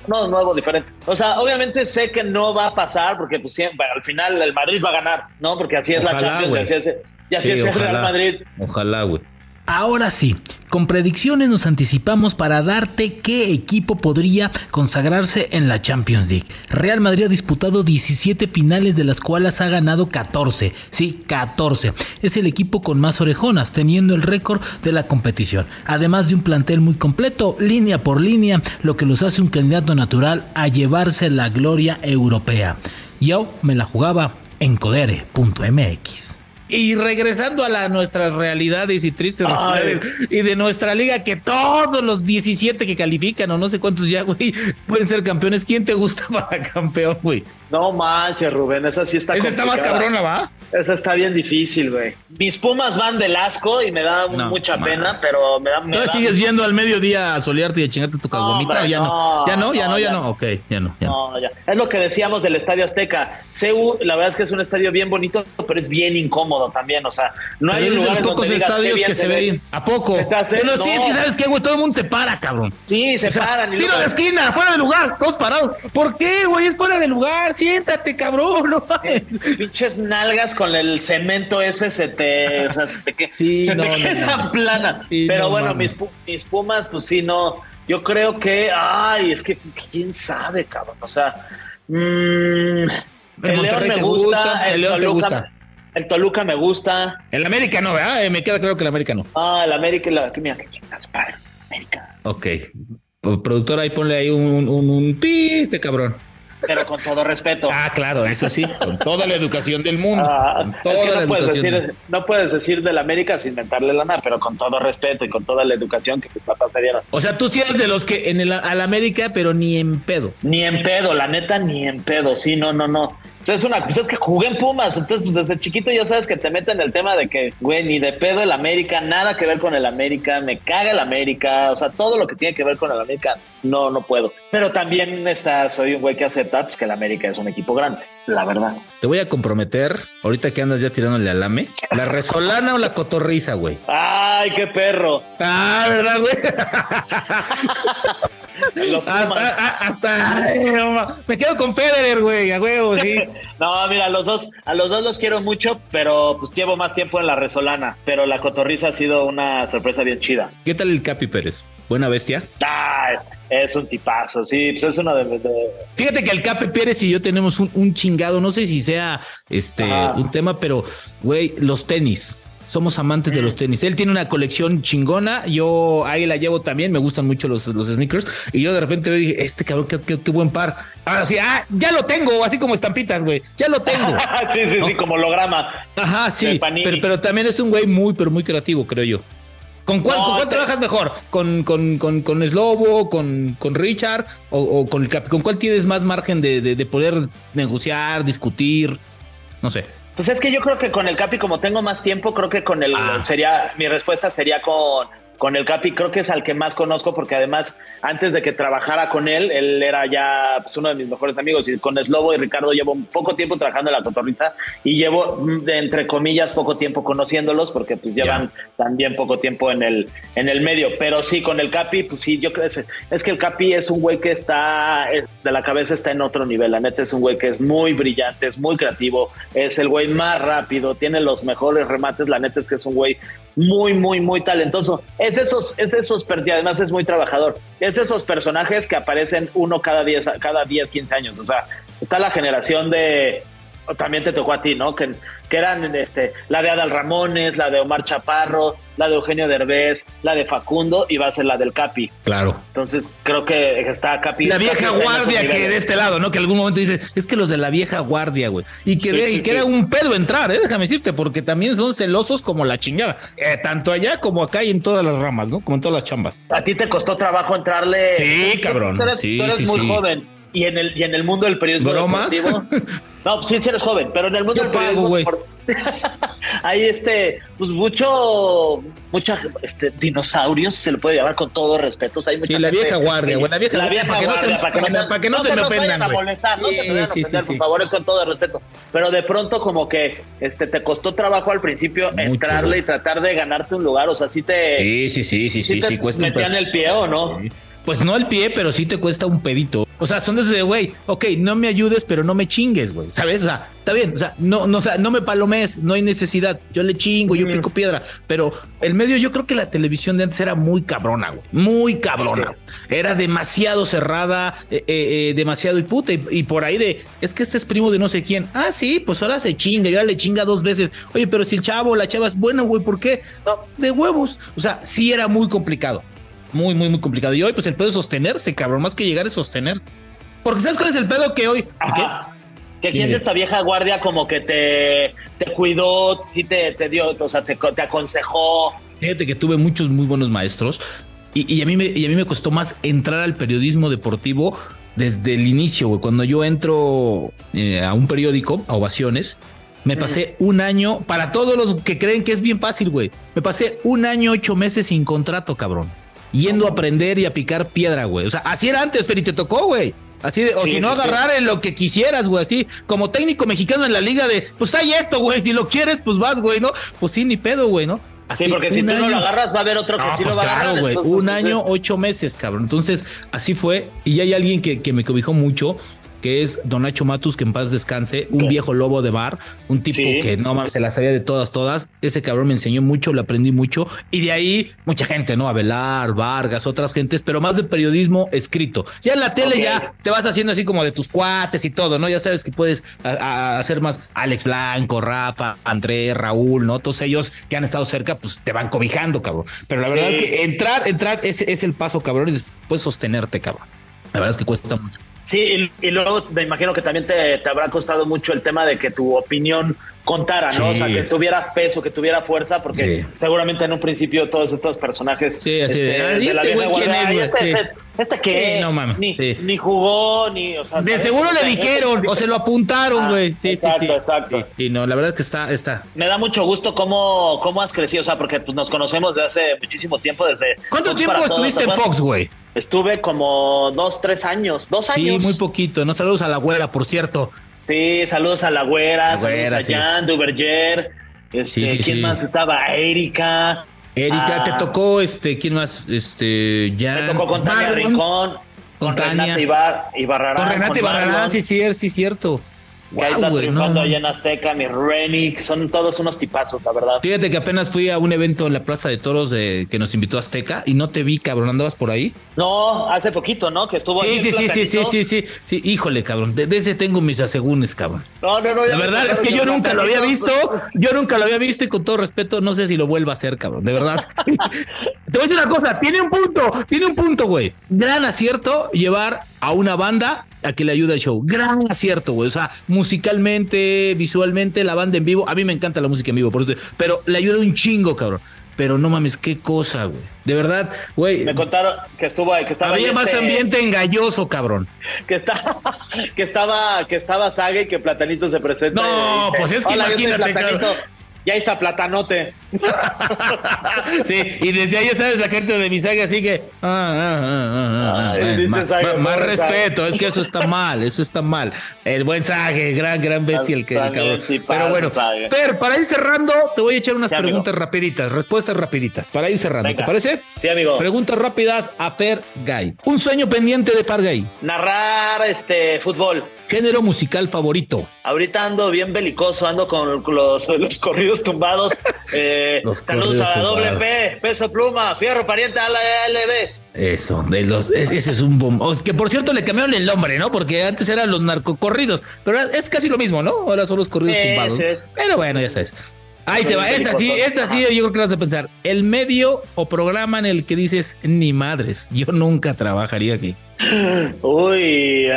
Speaker 3: No, nuevo, diferente. O sea, obviamente sé que no va a pasar porque pues siempre, al final el Madrid va a ganar, ¿no? Porque así es la Champions, así es, y así es el Real Madrid.
Speaker 2: Ojalá, güey. Ahora sí, con predicciones nos anticipamos para darte qué equipo podría consagrarse en la Champions League. Real Madrid ha disputado 17 finales de las cuales ha ganado 14. Sí, 14. Es el equipo con más orejonas, teniendo el récord de la competición. Además de un plantel muy completo, línea por línea, lo que los hace un candidato natural a llevarse la gloria europea. Yo me la jugaba en codere.mx. Y regresando a la, nuestras realidades y tristes realidades y de nuestra liga, que todos los 17 que califican o no sé cuántos ya, güey, pueden ser campeones. ¿Quién te gusta para campeón, güey?
Speaker 3: No manches, Rubén, esa sí está
Speaker 2: Esa está más cabrona, ¿va?
Speaker 3: Esa está bien difícil, güey. Mis Pumas van del asco y me da mucha pena, pero me da...
Speaker 2: ¿No sigues yendo al mediodía a solearte y a chingarte tu cagomita? No, ya no, ya no, ya no, ya no. Ok, ya no. Ya no,
Speaker 3: ya. Es lo que decíamos del Estadio Azteca. CEU, la verdad es que es un estadio bien bonito, pero es bien incómodo también. O sea, no hay
Speaker 2: un lugar pocos estadios que se ven. ¿A poco? Bueno, sí, sí, ¿sabes qué, güey? Todo el mundo se para, cabrón.
Speaker 3: Sí, se paran.
Speaker 2: Y tiro de esquina, fuera de lugar, todos parados. ¿Por qué, güey? Es fuera de lugar. Siéntate, cabrón. No
Speaker 3: Pinches nalgas con el cemento ese se te, o sea, se te. Pero bueno, mis, mis Pumas, pues sí, no. Yo creo que, ay, es que quién sabe, cabrón. O sea, mmm, el, León me gusta, el, León Toluca, te gusta. El Toluca me gusta.
Speaker 2: El América no, ¿verdad? Eh, me queda claro que el América no.
Speaker 3: Ah, el América, la, mira, que chingas, padre, América.
Speaker 2: Ok. Productor, ahí ponle ahí un, un, un piste, cabrón
Speaker 3: pero con todo respeto.
Speaker 2: Ah, claro, eso sí, con toda la educación del mundo. Ah,
Speaker 3: no, puedes decir, no puedes decir del América sin inventarle la nada, pero con todo respeto y con toda la educación que tus papás te dieron.
Speaker 2: O sea, tú sí eres de los que en el al América, pero ni en pedo.
Speaker 3: Ni en pedo, la neta, ni en pedo. Sí, no, no, no es una cosa, es que jugué en Pumas, entonces pues desde chiquito ya sabes que te meten el tema de que, güey, ni de pedo el América, nada que ver con el América, me caga el América, o sea, todo lo que tiene que ver con el América, no, no puedo. Pero también está, soy un güey que acepta pues, que el América es un equipo grande, la verdad.
Speaker 2: Te voy a comprometer, ahorita que andas ya tirándole al AME, la resolana o la cotorriza, güey.
Speaker 3: Ay, qué perro.
Speaker 2: Ah, ¿verdad, güey? hasta, me quedo con Federer, güey, a huevo, sí.
Speaker 3: No, mira, a los dos, a los dos los quiero mucho, pero pues llevo más tiempo en la Resolana. Pero la cotorriza ha sido una sorpresa bien chida.
Speaker 2: ¿Qué tal el Capi Pérez? ¿Buena bestia?
Speaker 3: Ah, es un tipazo, sí, pues es uno de,
Speaker 2: Fíjate que el Capi Pérez y yo tenemos un, chingado, no sé si sea este un tema, pero güey, los tenis somos amantes de los tenis. Él tiene una colección chingona, yo ahí la llevo también, me gustan mucho los, los sneakers, y yo de repente dije, este cabrón, qué, buen par. Ahora sí, ah, ya lo tengo, así como estampitas, güey, ya lo tengo.
Speaker 3: sí, sí, sí, como holograma.
Speaker 2: Ajá, sí, pero, pero, también es un güey muy, pero muy creativo, creo yo. ¿Con cuál, trabajas mejor? ¿Con, con, con, con Slobo, con, con Richard o, con el ¿Con cuál tienes más margen de, de poder negociar, discutir? No sé.
Speaker 3: Pues es que yo creo que con el Capi, como tengo más tiempo, creo que con el ah. sería, mi respuesta sería con con el Capi creo que es al que más conozco porque además antes de que trabajara con él, él era ya pues, uno de mis mejores amigos. Y con Slobo y Ricardo llevo poco tiempo trabajando en la cotorriza y llevo mm, entre comillas poco tiempo conociéndolos porque pues llevan también poco tiempo en el en el medio, pero sí con el Capi pues sí yo creo es, es que el Capi es un güey que está de la cabeza está en otro nivel, la neta es un güey que es muy brillante, es muy creativo, es el güey más rápido, tiene los mejores remates, la neta es que es un güey muy muy muy talentoso. Es esos, es esos, y además es muy trabajador, es esos personajes que aparecen uno cada 10, cada 10, 15 años, o sea, está la generación de, también te tocó a ti, ¿no? Que, que eran este, la de Adal Ramones, la de Omar Chaparro, la de Eugenio Derbez, la de Facundo y va a ser la del Capi.
Speaker 2: Claro.
Speaker 3: Entonces creo que está Capi.
Speaker 2: La vieja
Speaker 3: Capi
Speaker 2: guardia que de este lado, ¿no? Que algún momento dice, es que los de la vieja guardia, güey. Y que,
Speaker 3: Sí,
Speaker 2: de-
Speaker 3: sí,
Speaker 2: y que
Speaker 3: sí.
Speaker 2: era un pedo entrar, ¿eh? Déjame decirte, porque también son celosos como la chingada. Eh, tanto allá como acá y en todas las ramas, ¿no? Como en todas las chambas.
Speaker 3: A ti te costó trabajo entrarle.
Speaker 2: Sí, cabrón.
Speaker 3: Tú eres, tú eres
Speaker 2: sí,
Speaker 3: muy joven. Y en el, y en el mundo del periodismo
Speaker 2: ¿Bromas?
Speaker 3: deportivo. No, sí, sí eres joven, pero en el mundo
Speaker 2: Yo
Speaker 3: del periodismo
Speaker 2: pago,
Speaker 3: deportivo. hay este, pues mucho, mucha, este, dinosaurios, se le puede llamar con todo respeto. O sea, hay mucha
Speaker 2: Sí, la
Speaker 3: gente-
Speaker 2: vieja guardia, güey, la vieja
Speaker 3: la
Speaker 2: guardia, para que no se-
Speaker 3: guardia, para que no,
Speaker 2: para- para que no se me
Speaker 3: nos
Speaker 2: ofendan, güey.
Speaker 3: molestar, no se
Speaker 2: Sí,
Speaker 3: me vayan a
Speaker 2: sí, sí,
Speaker 3: ofender,
Speaker 2: sí.
Speaker 3: por favor, es con todo respeto. Pero de pronto como que este te costó trabajo al principio
Speaker 2: Mucho,
Speaker 3: entrarle
Speaker 2: güey.
Speaker 3: y tratar de ganarte un lugar, o sea, sí te,
Speaker 2: Sí, sí, sí, sí, sí,
Speaker 3: te
Speaker 2: sí, cuesta
Speaker 3: metían el pie o no.
Speaker 2: Pues no el pie, pero sí te cuesta un pedito. O sea, son de esos de, güey, ok, no me ayudes, pero no me chingues, güey. ¿Sabes? O sea, está bien. O sea, no, no, o sea, no me palomes, no hay necesidad. Yo le chingo, yo pico piedra. Pero el medio, yo creo que la televisión de antes era muy cabrona, güey. Muy cabrona. Era demasiado cerrada, eh, eh, eh, demasiado y puta. Y, y por ahí de, es que este es primo de no sé quién. Ah, sí, pues ahora se chinga, y ahora le chinga dos veces. Oye, pero si el chavo la chava es bueno, güey, ¿por qué? No, de huevos. O sea, sí era muy complicado. Muy, muy, muy complicado. Y hoy, pues el pedo es sostenerse, cabrón. Más que llegar es sostener. Porque ¿sabes cuál es el pedo que hoy?
Speaker 3: Que
Speaker 2: Dime.
Speaker 3: de esta vieja guardia como que te, te cuidó, sí te, te dio, o sea, te, te aconsejó.
Speaker 2: Fíjate que tuve muchos muy buenos maestros y, y a mí me, y a mí me costó más entrar al periodismo deportivo desde el inicio, güey. Cuando yo entro eh, a un periódico, a Ovaciones, me pasé un año, para todos los que creen que es bien fácil, güey, me pasé un año, ocho meses sin contrato, cabrón. Yendo a aprender y a picar piedra, güey. O sea, así era antes, Fer, y te tocó, güey. Así de, o
Speaker 3: Sí,
Speaker 2: si no agarrar en lo que quisieras, güey, así como técnico mexicano en la liga de, pues hay esto, güey, si lo quieres, pues vas, güey, ¿no? Pues sí, ni pedo, güey, ¿no?
Speaker 3: Sí, porque si tú no lo agarras, va a haber otro que
Speaker 2: No,
Speaker 3: sí
Speaker 2: pues
Speaker 3: lo va a agarrar.
Speaker 2: güey.
Speaker 3: entonces,
Speaker 2: Un
Speaker 3: pues,
Speaker 2: año,
Speaker 3: eh,
Speaker 2: ocho meses, cabrón. Entonces, así fue. Y hay alguien que, que me cobijó mucho, que es Don Nacho Matus, que en paz descanse, un viejo lobo de bar, un tipo
Speaker 3: Sí.
Speaker 2: que no mames, se la sabía de todas, todas. Ese cabrón me enseñó mucho, le aprendí mucho. Y de ahí, mucha gente, ¿no? Abelar, Vargas, otras gentes, pero más de periodismo escrito. Ya en la tele ya te vas haciendo así como de tus cuates y todo, ¿no? Ya sabes que puedes a- a- hacer más Alex Blanco, Rafa, André, Raúl, ¿no? Todos ellos que han estado cerca, pues te van cobijando, cabrón. Pero la
Speaker 3: Sí.
Speaker 2: verdad que entrar, entrar es, es el paso, cabrón, y después sostenerte, cabrón. La verdad es que cuesta mucho.
Speaker 3: Sí, y, y luego me imagino que también te, te habrá costado mucho el tema de que tu opinión contara, ¿no?
Speaker 2: Sí.
Speaker 3: O sea, que tuviera peso, que tuviera fuerza, porque
Speaker 2: Sí.
Speaker 3: seguramente en un principio todos estos personajes
Speaker 2: Sí, así de, "Ah, ¿y este güey quién es,
Speaker 3: este, este, este
Speaker 2: no mames,
Speaker 3: ni, jugó, ni, o sea,
Speaker 2: De seguro le
Speaker 3: Este-
Speaker 2: dijeron o se lo apuntaron,
Speaker 3: Ah,
Speaker 2: güey. sí,
Speaker 3: exacto,
Speaker 2: sí, sí.
Speaker 3: exacto.
Speaker 2: Y no, la verdad es que está, está.
Speaker 3: Me da mucho gusto cómo, cómo has crecido, o sea, porque pues, nos conocemos de hace muchísimo tiempo, desde...
Speaker 2: ¿Cuánto
Speaker 3: Fox
Speaker 2: tiempo estuviste
Speaker 3: ¿te
Speaker 2: en? Fox, güey?
Speaker 3: Estuve como dos, tres años, dos
Speaker 2: Sí,
Speaker 3: años.
Speaker 2: muy poquito. No saludos a la güera, por cierto.
Speaker 3: Sí, saludos a la güera,
Speaker 2: La
Speaker 3: saludos
Speaker 2: güera,
Speaker 3: a
Speaker 2: sí.
Speaker 3: Jan, Duverger, este,
Speaker 2: Sí, sí,
Speaker 3: ¿quién
Speaker 2: sí.
Speaker 3: más estaba? Erika.
Speaker 2: Erika,
Speaker 3: Ah,
Speaker 2: te tocó, este, ¿quién más? Este, ya.
Speaker 3: Me tocó con Tania
Speaker 2: Marlon,
Speaker 3: Rincón,
Speaker 2: con
Speaker 3: con. Renata Ibar, Ibarrarán.
Speaker 2: Con Renata Ibarrarán, sí, sí, sí, cierto.
Speaker 3: Que ahí
Speaker 2: Guau,
Speaker 3: está
Speaker 2: güey,
Speaker 3: triunfando
Speaker 2: no,
Speaker 3: allá en Azteca, mi Renny, que son todos unos tipazos, la verdad.
Speaker 2: Fíjate que apenas fui a un evento en la Plaza de Toros de, que nos invitó Azteca y no te vi, cabrón. ¿Andabas por ahí?
Speaker 3: No, hace poquito, ¿no? Que estuvo ahí
Speaker 2: Sí,
Speaker 3: en
Speaker 2: sí, sí, sí, sí, sí, sí, sí. Híjole, cabrón. De, de tengo mis asegúnes, cabrón.
Speaker 3: No, no, no.
Speaker 2: La verdad es que yo nunca lo había visto, yo nunca lo había visto y con todo respeto no sé si lo vuelva a hacer, cabrón, de verdad. Te voy a decir una cosa, tiene un punto, tiene un punto, güey. Gran acierto llevar a una banda a que le ayude al show. Gran acierto, güey. O sea, musicalmente, visualmente, la banda en vivo. A mí me encanta la música en vivo, por eso, pero le ayuda un chingo, cabrón. Pero no mames, qué cosa, güey. De verdad, güey.
Speaker 3: Me contaron que estuvo ahí, que estaba
Speaker 2: Había más
Speaker 3: este-
Speaker 2: ambiente engalloso, cabrón.
Speaker 3: que está que estaba que estaba Saga y que Platanito se presenta
Speaker 2: No,
Speaker 3: y dice,
Speaker 2: pues es que
Speaker 3: "Hola, yo soy
Speaker 2: imagínate,
Speaker 3: Platanito".
Speaker 2: cabrón.
Speaker 3: Y ahí está Platanote
Speaker 2: Sí, y desde ahí ya sabes la gente de mi saga, así que. ah, ah, ah,
Speaker 3: Saga,
Speaker 2: más
Speaker 3: Saga.
Speaker 2: respeto, es que eso está mal, eso está mal. El buen Sage, gran, gran bestia el que el cabrón. Pero bueno. Fer, para ir cerrando, te voy a echar unas
Speaker 3: Sí, amigo.
Speaker 2: preguntas rapiditas, respuestas rapiditas, para ir cerrando,
Speaker 3: Venga.
Speaker 2: ¿te parece?
Speaker 3: Sí, amigo.
Speaker 2: Preguntas rápidas a Fer Gay. Un sueño pendiente de Fer Gay.
Speaker 3: narrar este fútbol
Speaker 2: Género musical favorito.
Speaker 3: ahorita ando bien belicoso ando con los, los corridos tumbados eh,
Speaker 2: Los
Speaker 3: saludos a la doble. P peso pluma fierro pariente a la LB
Speaker 2: Eso, de los, ese es un boom. que por cierto le cambiaron el nombre, ¿no? Porque antes eran los narcocorridos, pero es casi lo mismo, ¿no? Ahora son los corridos tumbados. Pero bueno, ya sabes. Ahí te va, esta sí, esta sí, yo creo que vas a pensar. El medio o programa en el que dices, ni madres, yo nunca trabajaría aquí.
Speaker 3: Uy.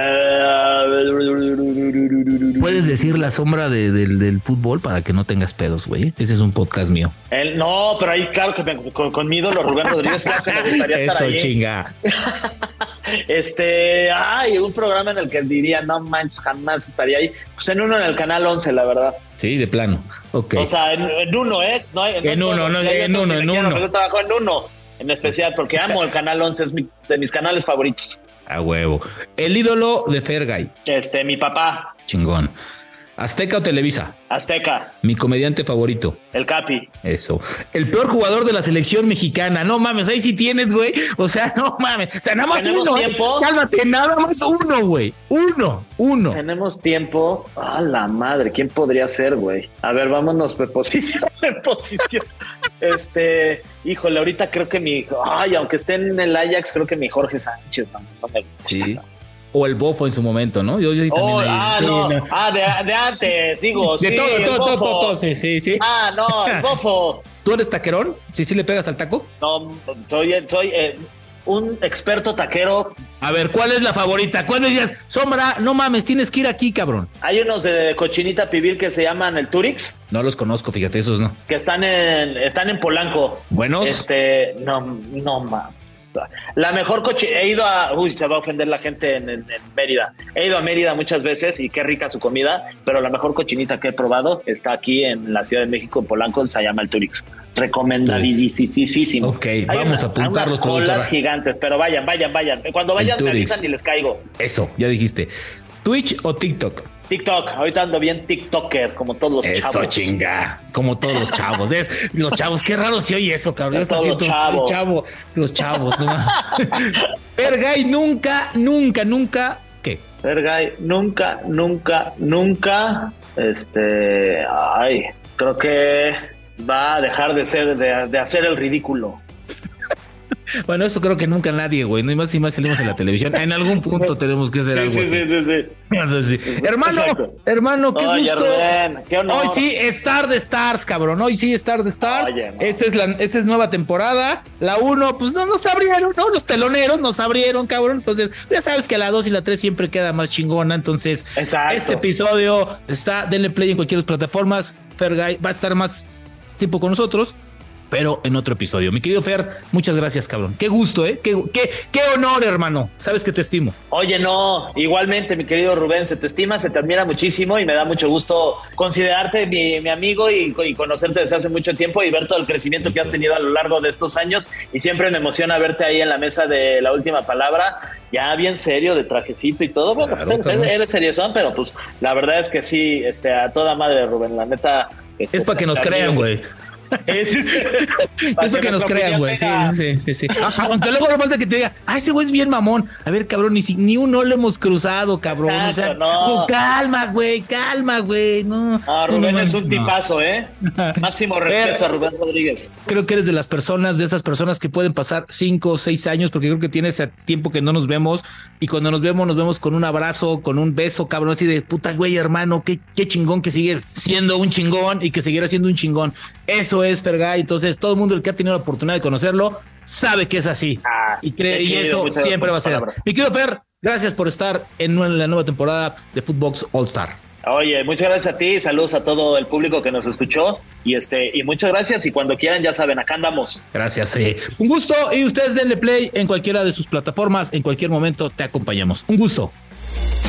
Speaker 2: Puedes decir la sombra del, fútbol para que no tengas pedos, güey. Ese es un podcast mío.
Speaker 3: no, pero ahí, claro que con, mi ídolo Rubén Rodríguez, claro que me gustaría estar
Speaker 2: Eso, chinga.
Speaker 3: este, ay, un programa en el que diría, no manches, jamás estaría ahí. Pues en uno en el canal 11, la verdad.
Speaker 2: Sí, de plano. Ok.
Speaker 3: O sea, en, uno, ¿eh?
Speaker 2: No, en, uno, no, en uno, en uno.
Speaker 3: Yo trabajo en uno, en especial, porque amo el canal 11, es de mis canales favoritos.
Speaker 2: A huevo. El ídolo de Fergay.
Speaker 3: Este, mi papá.
Speaker 2: Chingón. ¿Azteca o Televisa?
Speaker 3: Azteca.
Speaker 2: Mi comediante favorito.
Speaker 3: El Capi.
Speaker 2: Eso. El peor jugador de la selección mexicana. No mames, ahí sí tienes, güey. O sea, no mames. O sea, nada más uno. Tiempo? Cálmate, nada más uno, güey. Uno, uno.
Speaker 3: Tenemos tiempo. A la madre, ¿quién podría ser, güey? A ver, vámonos de posición, posición. este, híjole, ahorita creo que mi. Ay, aunque esté en el Ajax, creo que mi Jorge Sánchez, no, no me gusta.
Speaker 2: Sí o el bofo en su momento, ¿no? Yo,
Speaker 3: sí también. Oh, ah, no. Ah, de, antes, digo. De sí, todo, el todo, bofo. todo,
Speaker 2: sí, sí, sí.
Speaker 3: Ah, no, el bofo.
Speaker 2: ¿Tú eres taquerón? ¿Sí, sí le pegas al taco?
Speaker 3: No, soy, soy eh, un experto taquero.
Speaker 2: A ver, ¿cuál es la favorita? ¿Cuándo dices, Sombra, no mames, tienes que ir aquí, cabrón?
Speaker 3: Hay unos de cochinita pibil que se llaman el Turix.
Speaker 2: No los conozco, fíjate, esos no.
Speaker 3: Que están en, están en Polanco.
Speaker 2: ¿Buenos?
Speaker 3: Este, no, no mames. La mejor coche, he ido a, uy, se va a ofender la gente en, Mérida. He ido a Mérida muchas veces y qué rica su comida, pero la mejor cochinita que he probado está aquí en la Ciudad de México, en Polanco, se llama el Turix. Recomendadísimo.
Speaker 2: Ok, vamos a apuntar los
Speaker 3: colas gigantes, pero vayan, vayan, vayan. Cuando vayan me avisan y les caigo.
Speaker 2: Eso, ya dijiste. ¿Twitch o TikTok?
Speaker 3: TikTok, ahorita ando bien TikToker, como todos los
Speaker 2: chavos. Eso chinga, como todos los chavos. Es, los chavos, qué raro si oye eso, cabrón.
Speaker 3: Los chavos.
Speaker 2: Chavo, los chavos, ¿no? Fergay nunca, nunca, nunca, ¿qué?
Speaker 3: Fergay, nunca, nunca, nunca, este, ay, creo que va a dejar de ser, de hacer el ridículo.
Speaker 2: Bueno, eso creo que nunca nadie, güey. No hay más y más salimos en la televisión. En algún punto tenemos que hacer algo. Sí, sí, sí, sí. Hermano, hermano, qué gusto.
Speaker 3: qué honor.
Speaker 2: Hoy sí, Star de Stars, cabrón. Hoy sí, Star de Stars. esta, es la, esta es nueva temporada. La uno, pues no nos abrieron, ¿no? Los teloneros nos abrieron, cabrón. Entonces, ya sabes que la dos y la tres siempre queda más chingona. Entonces, este episodio está, denle play en cualquier plataformas. Fergay va a estar más tiempo con nosotros pero en otro episodio. Mi querido Fer, muchas gracias, cabrón. Qué gusto, ¿eh? Qué, qué, honor, hermano. Sabes que te estimo.
Speaker 3: Oye, no, igualmente, mi querido Rubén, se te estima, se te admira muchísimo y me da mucho gusto considerarte mi, amigo y, conocerte desde hace mucho tiempo y ver todo el crecimiento que has tenido a lo largo de estos años. Y siempre me emociona verte ahí en la mesa de la última palabra, ya bien serio, de trajecito y todo. Bueno, pues eres, seriosón, pero pues la verdad es que sí, este, a toda madre, Rubén, la neta.
Speaker 2: es para que nos crean, güey. Es, para que nos crean, güey. Sí, sí, sí, sí. Aunque luego no falta que te diga, ah, ese güey es bien mamón. A ver, cabrón, ni, ni uno lo hemos cruzado, cabrón. o sea, no. calma, güey, calma, güey. No.
Speaker 3: Rubén es un tipazo, ¿eh? Máximo respeto a Rubén Rodríguez.
Speaker 2: Creo que eres de las personas, de esas personas que pueden pasar cinco o seis años, porque creo que tienes tiempo que no nos vemos. Y cuando nos vemos, nos vemos con un abrazo, con un beso, cabrón, así de puta, güey, hermano, qué, qué chingón que sigues siendo un chingón y que siguiera siendo un chingón. Eso es Fergay. Entonces, todo el mundo el que ha tenido la oportunidad de conocerlo sabe que es así. Ah, y, cree, y eso siempre va a ser. Mi querido Fer, gracias por estar en la nueva temporada de Footbox All Star.
Speaker 3: Oye, muchas gracias a ti, saludos a todo el público que nos escuchó y este y muchas gracias y cuando quieran ya saben, acá andamos.
Speaker 2: Gracias, sí. Un gusto y ustedes denle play en cualquiera de sus plataformas, en cualquier momento te acompañamos. Un gusto.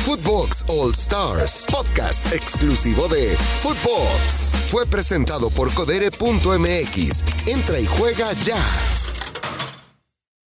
Speaker 1: Footbox All Stars, podcast exclusivo de Footbox. Fue presentado por codere.mx. Entra y juega ya.